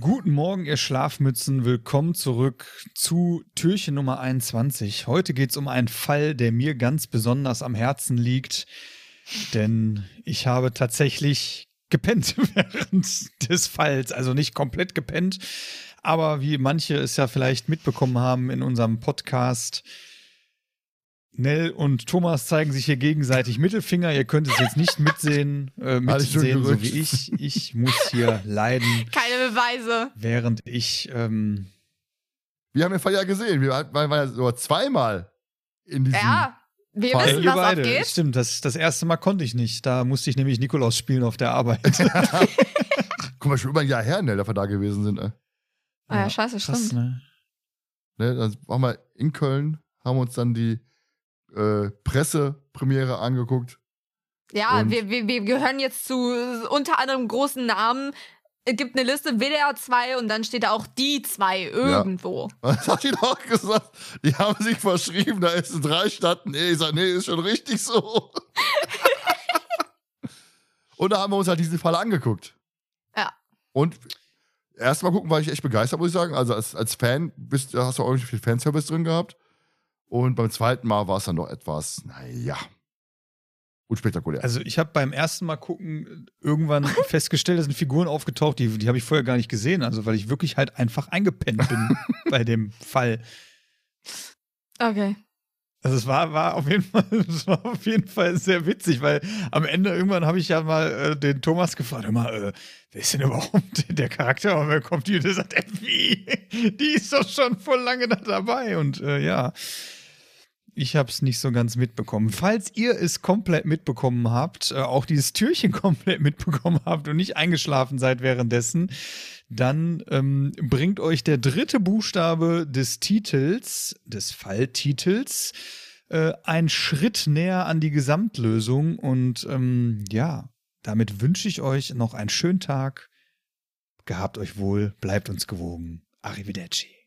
Guten Morgen, ihr Schlafmützen. Willkommen zurück zu Türchen Nummer 21. Heute geht es um einen Fall, der mir ganz besonders am Herzen liegt, denn ich habe tatsächlich gepennt während des Falls. Also nicht komplett gepennt, aber wie manche es ja vielleicht mitbekommen haben in unserem Podcast, Nell und Thomas zeigen sich hier gegenseitig Mittelfinger. Ihr könnt es jetzt nicht mitsehen, äh, mitsehen, so wie ich. Ich muss hier leiden. Keine Beweise. Während ich. Ähm, wir haben den Fall ja gesehen. Wir waren ja sogar zweimal in diesem. Ja. Wir Fall. wissen, was beide. abgeht. Stimmt, das, das erste Mal konnte ich nicht. Da musste ich nämlich Nikolaus spielen auf der Arbeit. Guck mal, schon über ein Jahr her, ne, dass wir da gewesen sind. Ne? Ah ja, scheiße, Krass, stimmt. ne? Ne, dann waren wir in Köln, haben uns dann die äh, Pressepremiere angeguckt. Ja, wir, wir, wir gehören jetzt zu unter anderem großen Namen. Es gibt eine Liste WDR 2 und dann steht da auch die 2 irgendwo. Was hat die doch gesagt? Die haben sich verschrieben, da ist ein drei statt ein E. Ich sag, nee, ist schon richtig so. Und da haben wir uns halt diesen Fall angeguckt. Ja. Und erstmal gucken war ich echt begeistert, muss ich sagen. Also als, als Fan bist, hast du auch irgendwie viel Fanservice drin gehabt. Und beim zweiten Mal war es dann doch etwas, naja, unspektakulär. Also ich habe beim ersten Mal gucken irgendwann festgestellt, da sind Figuren aufgetaucht, die, die habe ich vorher gar nicht gesehen. Also weil ich wirklich halt einfach eingepennt bin bei dem Fall. Okay. Also es war, war, auf jeden Fall, es war auf jeden Fall sehr witzig, weil am Ende irgendwann habe ich ja mal äh, den Thomas gefragt, mal, äh, wer ist denn überhaupt der Charakter? Und wer kommt die? Und der sagt, ey, wie? Die ist doch schon voll lange da dabei. Und äh, ja, ich habe es nicht so ganz mitbekommen. Falls ihr es komplett mitbekommen habt, äh, auch dieses Türchen komplett mitbekommen habt und nicht eingeschlafen seid währenddessen, dann ähm, bringt euch der dritte Buchstabe des Titels, des Falltitels, äh, einen Schritt näher an die Gesamtlösung. Und ähm, ja, damit wünsche ich euch noch einen schönen Tag. Gehabt euch wohl, bleibt uns gewogen. Arrivederci.